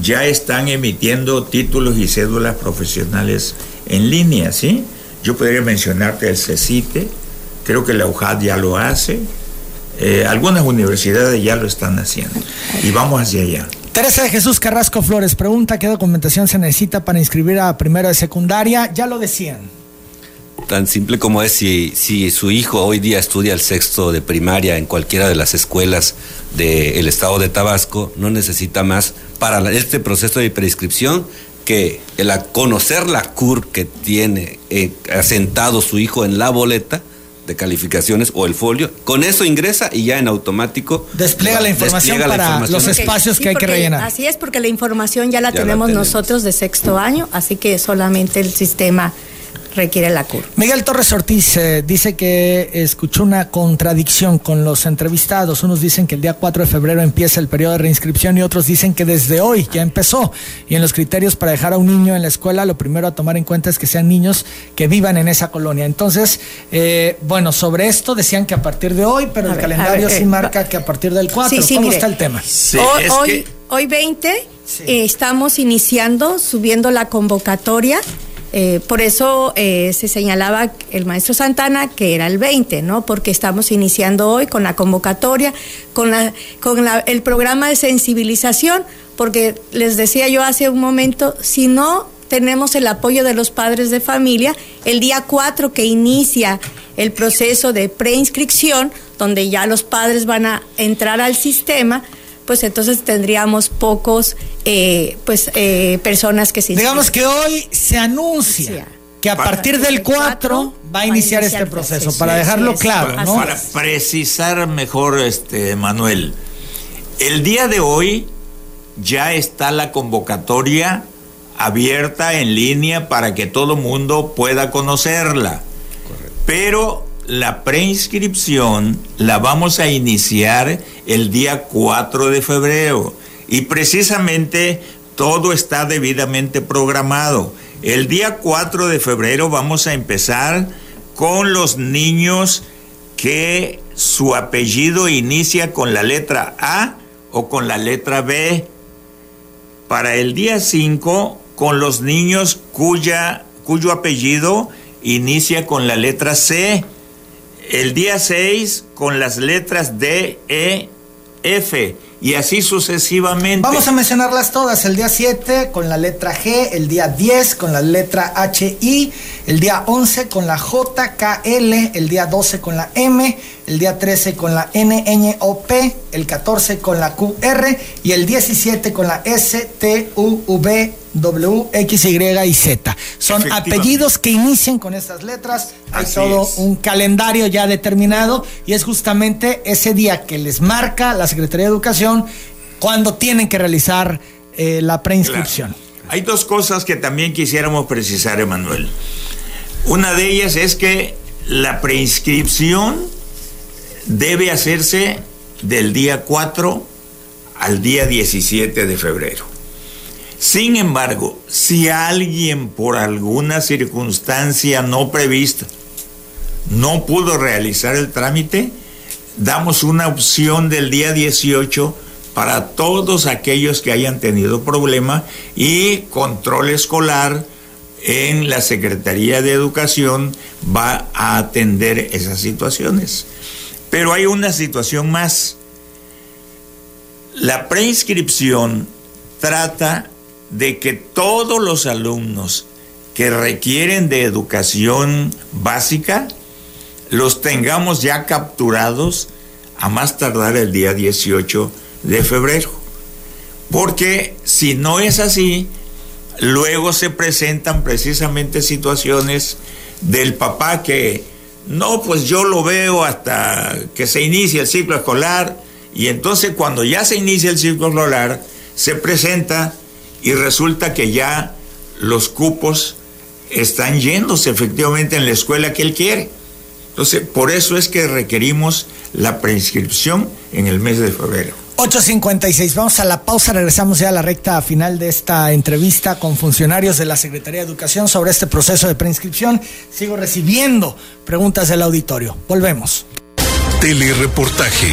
S4: ya están emitiendo títulos y cédulas profesionales en línea, ¿sí? Yo podría mencionarte el CECITE, creo que la UJAD ya lo hace, eh, algunas universidades ya lo están haciendo y vamos hacia allá.
S2: Teresa de Jesús Carrasco Flores pregunta qué documentación se necesita para inscribir a primero de secundaria. Ya lo decían.
S6: Tan simple como es si, si su hijo hoy día estudia el sexto de primaria en cualquiera de las escuelas del estado de Tabasco, no necesita más para este proceso de prescripción que el conocer la CUR que tiene eh, asentado su hijo en la boleta de calificaciones o el folio, con eso ingresa y ya en automático
S2: despliega la información para los espacios que hay que rellenar.
S5: Así es, porque la información ya la, tenemos, nosotros de sexto año, así que solamente el sistema requiere la CUR.
S2: Miguel Torres Ortiz eh, dice que escuchó una contradicción con los entrevistados. Unos dicen que el día 4 de febrero empieza el periodo de reinscripción y otros dicen que desde hoy ya empezó. Y en los criterios para dejar a un niño en la escuela, lo primero a tomar en cuenta es que sean niños que vivan en esa colonia. Entonces, eh, bueno, sobre esto decían que a partir de hoy, pero el calendario sí eh, marca que a partir del 4. ¿Cómo está el tema?
S5: hoy, hoy, 20 estamos iniciando, subiendo la convocatoria eh, por eso eh, se señalaba el maestro Santana que era el 20, ¿no? Porque estamos iniciando hoy con la convocatoria, con, la, con el programa de sensibilización, porque les decía yo hace un momento, si no tenemos el apoyo de los padres de familia, el día 4 que inicia el proceso de preinscripción, donde ya los padres van a entrar al sistema, pues entonces tendríamos pocos eh, pues eh, personas que se
S2: Digamos que hoy se anuncia que a partir del 4 va a iniciar, este proceso, para dejarlo claro, ¿no?
S4: Para precisar mejor, este Manuel, el día de hoy ya está la convocatoria abierta en línea para que todo mundo pueda conocerla. Pero la preinscripción la vamos a iniciar el día 4 de febrero y precisamente todo está debidamente programado. El día 4 de febrero vamos a empezar con los niños que su apellido inicia con la letra A o con la letra B. Para el día 5 con los niños cuya, cuyo apellido inicia con la letra C el día 6 con las letras D, E, F y así sucesivamente.
S2: Vamos a mencionarlas todas. El día 7 con la letra G, el día 10 con la letra H, I, el día 11 con la J, K, L, el día 12 con la M, el día 13 con la N, Ñ, O, P, el 14 con la Q, R y el 17 con la S, T, U, V, W, X, Y y Z. Son apellidos que inician con estas letras. Hay todo un calendario ya determinado y es justamente ese día que les marca la Secretaría de Educación cuando tienen que realizar eh, la preinscripción.
S4: Hay dos cosas que también quisiéramos precisar, Emanuel. Una de ellas es que la preinscripción debe hacerse del día 4 al día 17 de febrero. Sin embargo, si alguien por alguna circunstancia no prevista no pudo realizar el trámite, damos una opción del día 18 para todos aquellos que hayan tenido problema y control escolar en la Secretaría de Educación va a atender esas situaciones. Pero hay una situación más. La preinscripción trata de que todos los alumnos que requieren de educación básica los tengamos ya capturados a más tardar el día 18 de febrero. Porque si no es así, luego se presentan precisamente situaciones del papá que, no, pues yo lo veo hasta que se inicie el ciclo escolar, y entonces cuando ya se inicia el ciclo escolar, se presenta y resulta que ya los cupos están yéndose efectivamente en la escuela que él quiere. Entonces, por eso es que requerimos la preinscripción en el mes de febrero.
S2: 8.56, vamos a la pausa, regresamos ya a la recta final de esta entrevista con funcionarios de la Secretaría de Educación sobre este proceso de preinscripción. Sigo recibiendo preguntas del auditorio. Volvemos.
S1: Telereportaje.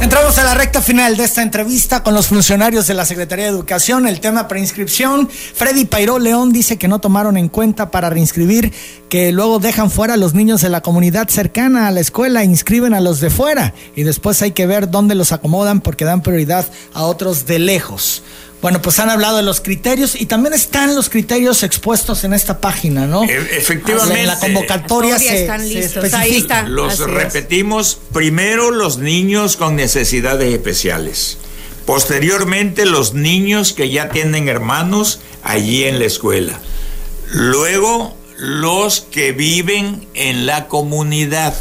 S2: Entramos a la recta final de esta entrevista con los funcionarios de la Secretaría de Educación. El tema preinscripción. Freddy Pairó León dice que no tomaron en cuenta para reinscribir, que luego dejan fuera a los niños de la comunidad cercana a la escuela, inscriben a los de fuera y después hay que ver dónde los acomodan porque dan prioridad a otros de lejos. Bueno, pues han hablado de los criterios y también están los criterios expuestos en esta página, ¿no?
S4: E- efectivamente.
S2: En la convocatoria se,
S5: están
S2: se
S5: listos,
S2: especifica.
S5: ahí está.
S4: Los
S5: Así es.
S4: repetimos, primero los niños con necesidades especiales, posteriormente los niños que ya tienen hermanos allí en la escuela, luego los que viven en la comunidad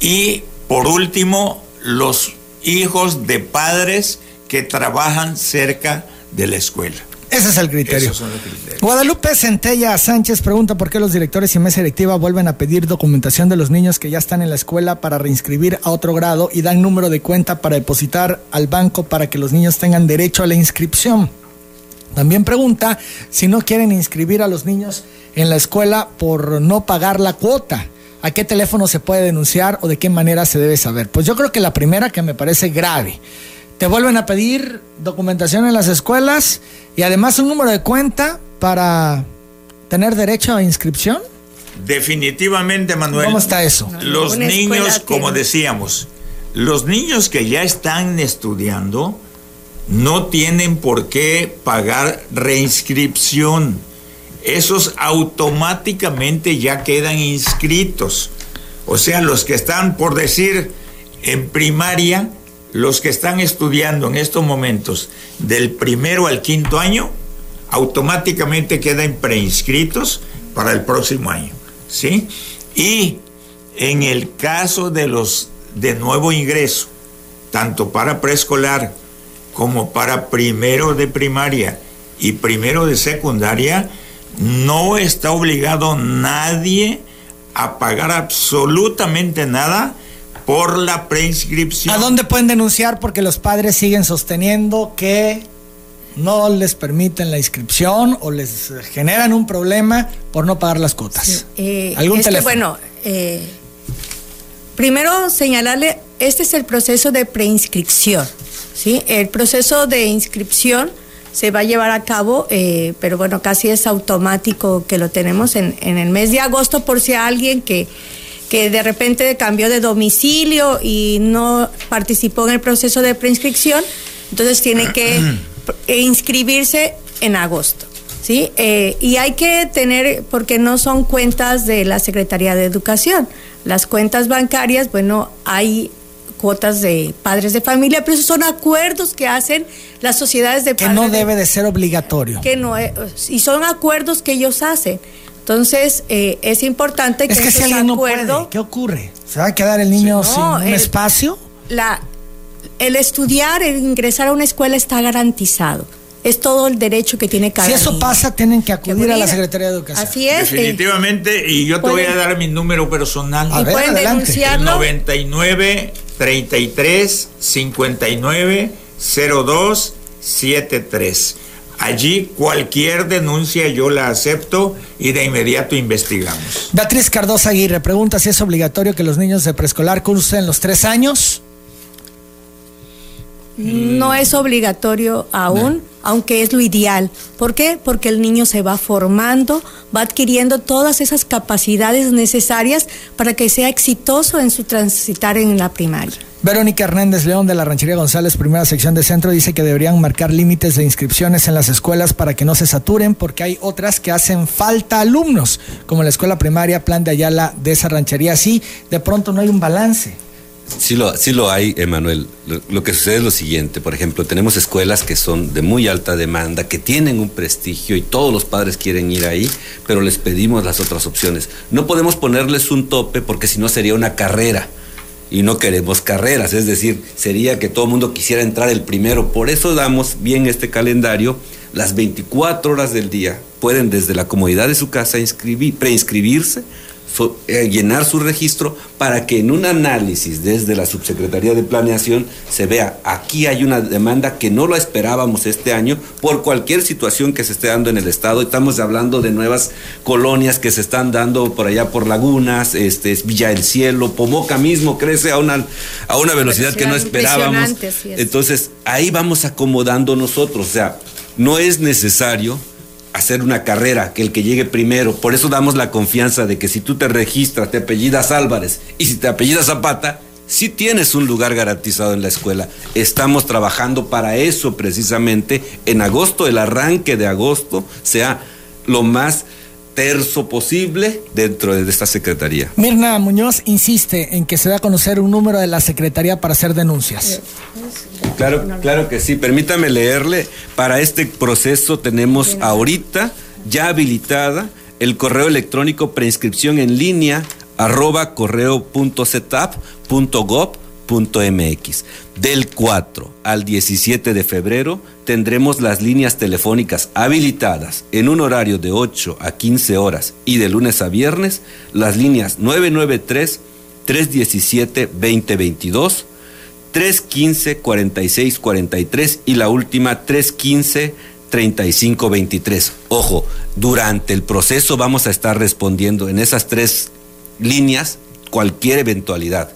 S4: y por último los hijos de padres que trabajan cerca de la escuela.
S2: Ese es el criterio.
S4: Esos son los criterios.
S2: Guadalupe Centella Sánchez pregunta por qué los directores y mesa directiva vuelven a pedir documentación de los niños que ya están en la escuela para reinscribir a otro grado y dan número de cuenta para depositar al banco para que los niños tengan derecho a la inscripción. También pregunta si no quieren inscribir a los niños en la escuela por no pagar la cuota. ¿A qué teléfono se puede denunciar o de qué manera se debe saber? Pues yo creo que la primera que me parece grave. Te vuelven a pedir documentación en las escuelas y además un número de cuenta para tener derecho a inscripción.
S4: Definitivamente, Manuel.
S2: ¿Cómo está eso?
S4: Los niños, como decíamos, los niños que ya están estudiando no tienen por qué pagar reinscripción. Esos automáticamente ya quedan inscritos. O sea, los que están, por decir, en primaria, los que están estudiando en estos momentos del primero al quinto año, automáticamente quedan preinscritos para el próximo año. ¿Sí? Y en el caso de los de nuevo ingreso, tanto para preescolar como para primero de primaria y primero de secundaria, no está obligado nadie a pagar absolutamente nada por la preinscripción.
S2: ¿A dónde pueden denunciar? Porque los padres siguen sosteniendo que no les permiten la inscripción o les generan un problema por no pagar las cuotas.
S5: Eh,
S2: ¿Algún
S5: es que,
S2: teléfono?
S5: bueno, eh, primero señalarle, este es el proceso de preinscripción. ¿sí? El proceso de inscripción se va a llevar a cabo, eh, pero bueno, casi es automático que lo tenemos en, en el mes de agosto por si alguien que, que de repente cambió de domicilio y no participó en el proceso de preinscripción, entonces tiene que inscribirse en agosto. ¿sí? Eh, y hay que tener, porque no son cuentas de la Secretaría de Educación. Las cuentas bancarias, bueno, hay cuotas de padres de familia, pero esos son acuerdos que hacen las sociedades de
S2: Que
S5: padres
S2: no
S5: de-
S2: debe de ser obligatorio.
S5: que no es- y son acuerdos que ellos hacen. Entonces, eh, es importante que
S2: Es que si alguien no
S5: acuerdos-
S2: puede, ¿qué ocurre? ¿Se va a quedar el niño sin un
S5: el-
S2: espacio?
S5: la, el estudiar, el ingresar a una escuela está garantizado. Es todo el derecho que tiene cada
S2: Si eso
S5: niño.
S2: pasa, tienen que acudir a la. Secretaría de Educación.
S5: Así es. eh,
S4: Definitivamente, y yo te voy a dar mi número personal.
S2: A
S5: y
S2: ver,
S5: pueden
S2: adelante.
S4: El
S5: denunciarlo.
S4: 99 33 59 02 73. Allí cualquier denuncia yo la acepto y de inmediato investigamos.
S2: Beatriz Cardosa Aguirre pregunta si es obligatorio que los niños de preescolar cursen los tres años.
S5: No es obligatorio aún, aunque es lo ideal. ¿Por qué? Porque el niño se va formando, va adquiriendo todas esas capacidades necesarias para que sea exitoso en su transitar en la primaria.
S2: Verónica Hernández León de la Ranchería González, primera sección de centro, dice que deberían marcar límites de inscripciones en las escuelas para que no se saturen, porque hay otras que hacen falta alumnos, como la escuela primaria Plan de Ayala de esa ranchería. Así, de pronto no hay un balance.
S6: Sí lo, sí lo hay, Emanuel. Lo, lo que sucede es lo siguiente. Por ejemplo, tenemos escuelas que son de muy alta demanda, que tienen un prestigio y todos los padres quieren ir ahí, pero les pedimos las otras opciones. No podemos ponerles un tope porque si no sería una carrera. Y no queremos carreras, es decir, sería que todo el mundo quisiera entrar el primero. Por eso damos bien este calendario. Las 24 horas del día pueden desde la comodidad de su casa inscribir, preinscribirse llenar su registro para que en un análisis desde la Subsecretaría de Planeación se vea, aquí hay una demanda que no la esperábamos este año por cualquier situación que se esté dando en el Estado. Estamos hablando de nuevas colonias que se están dando por allá por lagunas, este, Villa del Cielo, Pomoca mismo crece a una, a una velocidad que no esperábamos. Entonces, ahí vamos acomodando nosotros, o sea, no es necesario hacer una carrera, que el que llegue primero. Por eso damos la confianza de que si tú te registras, te apellidas Álvarez y si te apellidas Zapata, sí tienes un lugar garantizado en la escuela. Estamos trabajando para eso precisamente. En agosto, el arranque de agosto sea lo más terzo posible dentro de esta secretaría.
S2: Mirna Muñoz insiste en que se da a conocer un número de la secretaría para hacer denuncias.
S6: Claro, claro que sí. Permítame leerle. Para este proceso tenemos ahorita ya habilitada el correo electrónico preinscripción en línea arroba Del 4 al 17 de febrero tendremos las líneas telefónicas habilitadas en un horario de 8 a 15 horas y de lunes a viernes las líneas 993 317 2022 315 46 43 y la última 315 3523. Ojo, durante el proceso vamos a estar respondiendo en esas tres líneas cualquier eventualidad.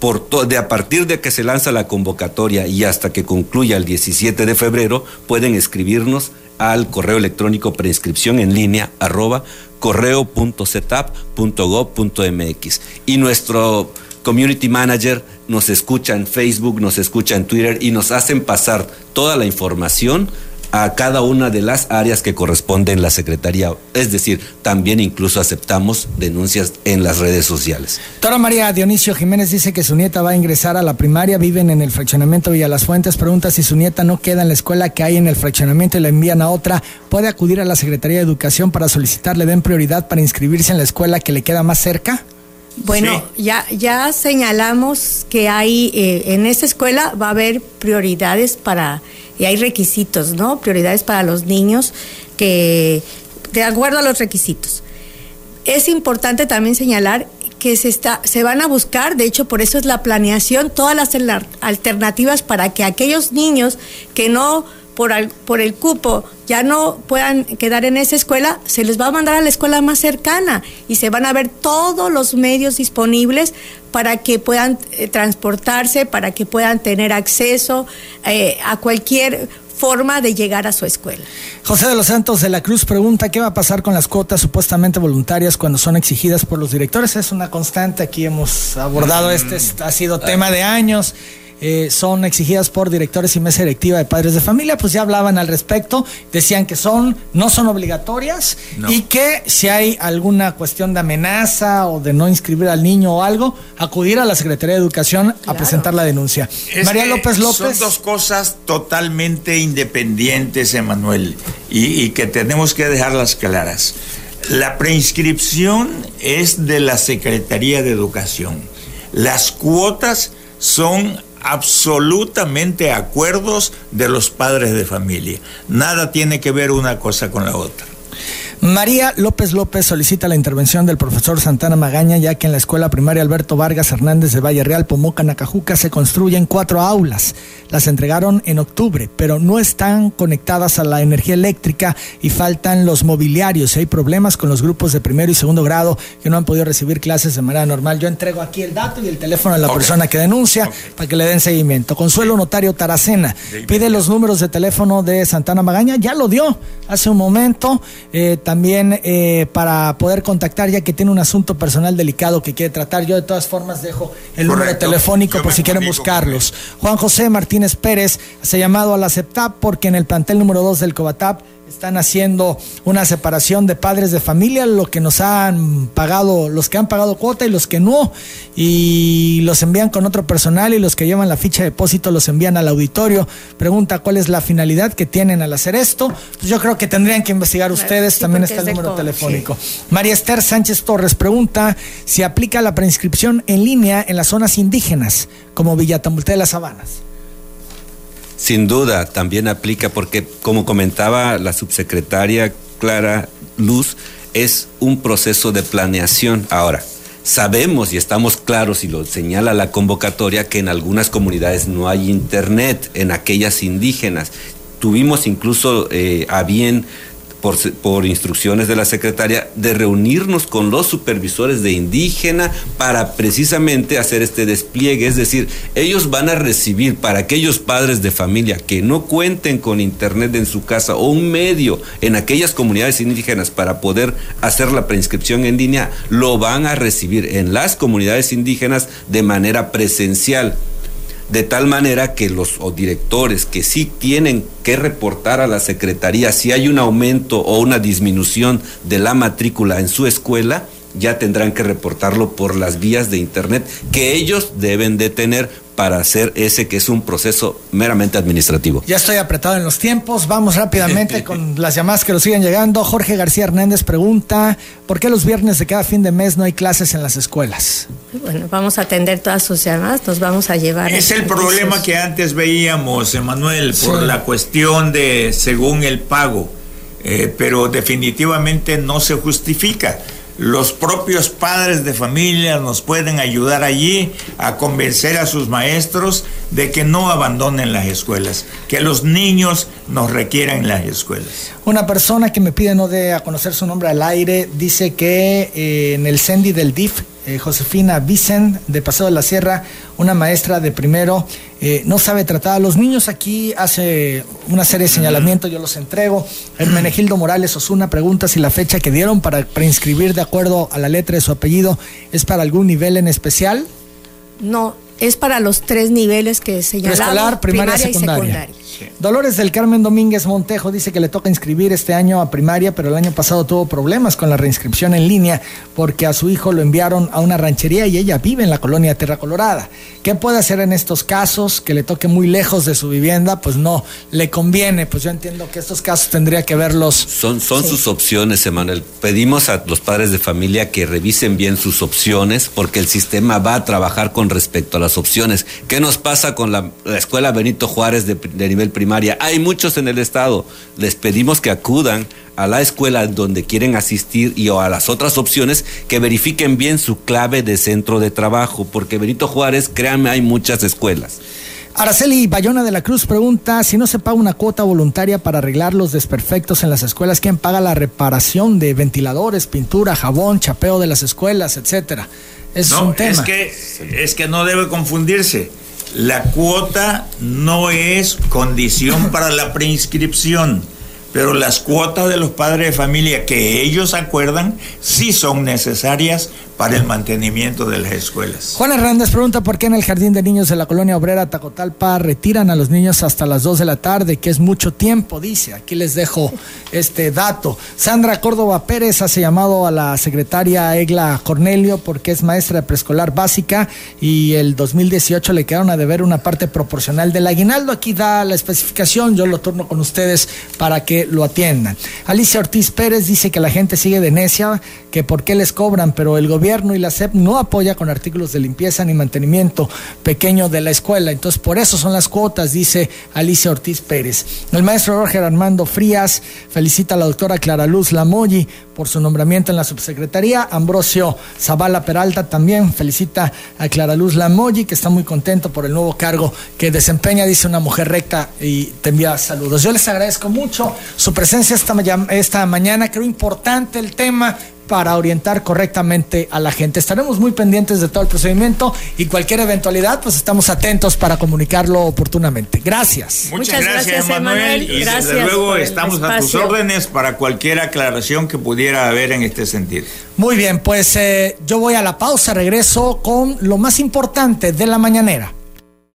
S6: De a partir de que se lanza la convocatoria y hasta que concluya el 17 de febrero, pueden escribirnos al correo electrónico preinscripción en línea arroba correo.setup.gov.mx. Y nuestro community manager nos escucha en Facebook, nos escucha en Twitter y nos hacen pasar toda la información a cada una de las áreas que corresponden la Secretaría. Es decir, también incluso aceptamos denuncias en las redes sociales.
S2: Doctora María Dionisio Jiménez dice que su nieta va a ingresar a la primaria, viven en el fraccionamiento Villa Las Fuentes, pregunta si su nieta no queda en la escuela que hay en el fraccionamiento y la envían a otra, ¿puede acudir a la Secretaría de Educación para solicitarle den prioridad para inscribirse en la escuela que le queda más cerca?
S5: Bueno, ya, ya señalamos que hay, eh, en esta escuela va a haber prioridades para, y hay requisitos, ¿no? Prioridades para los niños que, de acuerdo a los requisitos. Es importante también señalar que se, está, se van a buscar, de hecho por eso es la planeación, todas las alternativas para que aquellos niños que no por, por el cupo ya no puedan quedar en esa escuela, se les va a mandar a la escuela más cercana y se van a ver todos los medios disponibles para que puedan eh, transportarse, para que puedan tener acceso eh, a cualquier forma de llegar a su escuela.
S2: José de los Santos de la Cruz pregunta qué va a pasar con las cuotas supuestamente voluntarias cuando son exigidas por los directores. Es una constante, aquí hemos abordado este, ha sido tema de años. Eh, son exigidas por directores y mesa directiva de padres de familia, pues ya hablaban al respecto, decían que son, no son obligatorias y que si hay alguna cuestión de amenaza o de no inscribir al niño o algo, acudir a la Secretaría de Educación a presentar la denuncia.
S4: María López López. Son dos cosas totalmente independientes, Emanuel, y, y que tenemos que dejarlas claras. La preinscripción es de la Secretaría de Educación. Las cuotas son absolutamente acuerdos de los padres de familia. Nada tiene que ver una cosa con la otra.
S2: María López López solicita la intervención del profesor Santana Magaña, ya que en la escuela primaria Alberto Vargas Hernández de Valle Real, Pomoca, Nacajuca, se construyen cuatro aulas. Las entregaron en octubre, pero no están conectadas a la energía eléctrica y faltan los mobiliarios. Hay problemas con los grupos de primero y segundo grado que no han podido recibir clases de manera normal. Yo entrego aquí el dato y el teléfono de la persona que denuncia para que le den seguimiento. Consuelo Notario Taracena pide los números de teléfono de Santana Magaña, ya lo dio hace un momento. Eh, también eh, para poder contactar, ya que tiene un asunto personal delicado que quiere tratar. Yo de todas formas dejo el número telefónico por si quieren buscarlos. Juan José Martínez Pérez se ha llamado a la CEPTAP porque en el plantel número 2 del Cobatap están haciendo una separación de padres de familia, lo que nos han pagado, los que han pagado cuota y los que no, y los envían con otro personal y los que llevan la ficha de depósito los envían al auditorio. Pregunta cuál es la finalidad que tienen al hacer esto. Pues yo creo que tendrían que investigar ustedes, también está el número telefónico. María Esther Sánchez Torres pregunta si aplica la preinscripción en línea en las zonas indígenas, como Villatamulté de las Sabanas.
S6: Sin duda, también aplica porque, como comentaba la subsecretaria Clara Luz, es un proceso de planeación. Ahora, sabemos y estamos claros, y lo señala la convocatoria, que en algunas comunidades no hay internet, en aquellas indígenas. Tuvimos incluso eh, a bien por, instrucciones de la secretaria, de reunirnos con los supervisores de indígena para precisamente hacer este despliegue. Es decir, ellos van a recibir para aquellos padres de familia que no cuenten con internet en su casa o un medio en aquellas comunidades indígenas para poder hacer la preinscripción en línea, lo van a recibir en las comunidades indígenas de manera presencial de tal manera que los directores que sí tienen que reportar a la Secretaría si hay un aumento o una disminución de la matrícula en su escuela, ya tendrán que reportarlo por las vías de Internet que ellos deben de tener para hacer ese que es un proceso meramente administrativo.
S2: Ya estoy apretado en los tiempos, vamos rápidamente con las llamadas que nos siguen llegando. Jorge García Hernández pregunta, ¿por qué los viernes de cada fin de mes no hay clases en las escuelas?
S5: Bueno, vamos a atender todas sus llamadas, nos vamos a llevar.
S4: Es el problema que antes veíamos, Emanuel, por la cuestión de según el pago, eh, pero definitivamente no se justifica los propios padres de familia nos pueden ayudar allí a convencer a sus maestros de que no abandonen las escuelas, que los niños nos requieran las escuelas.
S2: Una persona que me pide no de a conocer su nombre al aire dice que eh, en el CENDI del DIF eh, Josefina Vicen, de Paseo de la Sierra, una maestra de primero, eh, no sabe tratar a los niños. Aquí hace una serie de señalamientos, yo los entrego. Hermenegildo Morales Osuna pregunta si la fecha que dieron para preinscribir de acuerdo a la letra de su apellido es para algún nivel en especial.
S5: No, es para los tres niveles que señalaron.
S2: Preescolar, primaria, primaria secundaria. Y secundaria. Dolores del Carmen Domínguez Montejo dice que le toca inscribir este año a primaria, pero el año pasado tuvo problemas con la reinscripción en línea porque a su hijo lo enviaron a una ranchería y ella vive en la colonia Tierra Colorada. ¿Qué puede hacer en estos casos? Que le toque muy lejos de su vivienda, pues no le conviene. Pues yo entiendo que estos casos tendría que verlos.
S6: Son, son sus opciones, Emanuel. Pedimos a los padres de familia que revisen bien sus opciones porque el sistema va a trabajar con respecto a las opciones. ¿Qué nos pasa con la, escuela Benito Juárez de, de nivel primaria. Hay muchos en el estado. Les pedimos que acudan a la escuela donde quieren asistir y o a las otras opciones que verifiquen bien su clave de centro de trabajo, porque Benito Juárez, créanme, hay muchas escuelas.
S2: Araceli Bayona de la Cruz pregunta si no se paga una cuota voluntaria para arreglar los desperfectos en las escuelas, ¿quién paga la reparación de ventiladores, pintura, jabón, chapeo de las escuelas, etcétera?
S4: Es un tema. Es que, es que no debe confundirse la cuota no es condición para la preinscripción, pero las cuotas de los padres de familia que ellos acuerdan sí son necesarias para el mantenimiento de las escuelas.
S2: Juan Hernández pregunta por qué en el Jardín de Niños de la Colonia Obrera Tacotalpa retiran a los niños hasta las 2 de la tarde, que es mucho tiempo, dice. Aquí les dejo este dato. Sandra Córdoba Pérez hace llamado a la secretaria Egla Cornelio porque es maestra de preescolar básica y el 2018 le quedaron a deber una parte proporcional del aguinaldo. Aquí da la especificación, yo lo turno con ustedes para que lo atiendan. Alicia Ortiz Pérez dice que la gente sigue de necia, que por qué les cobran, pero el gobierno y la SEP no apoya con artículos de limpieza ni mantenimiento pequeño de la escuela. Entonces, por eso son las cuotas, dice Alicia Ortiz Pérez. El maestro Roger Armando Frías felicita a la doctora Clara Luz Lamoyi por su nombramiento en la subsecretaría. Ambrosio Zavala Peralta también felicita a Clara Luz Lamoyi, que está muy contento por el nuevo cargo que desempeña, dice una mujer recta y te envía saludos. Yo les agradezco mucho su presencia esta, esta mañana. Creo importante el tema para orientar correctamente a la gente. Estaremos muy pendientes de todo el procedimiento y cualquier eventualidad, pues estamos atentos para comunicarlo oportunamente. Gracias.
S4: Muchas, gracias, Manuel. Y desde luego estamos a tus órdenes para cualquier aclaración que pudiera haber en este sentido.
S2: Muy bien, pues eh, yo voy a la pausa, regreso con lo más importante de la mañanera.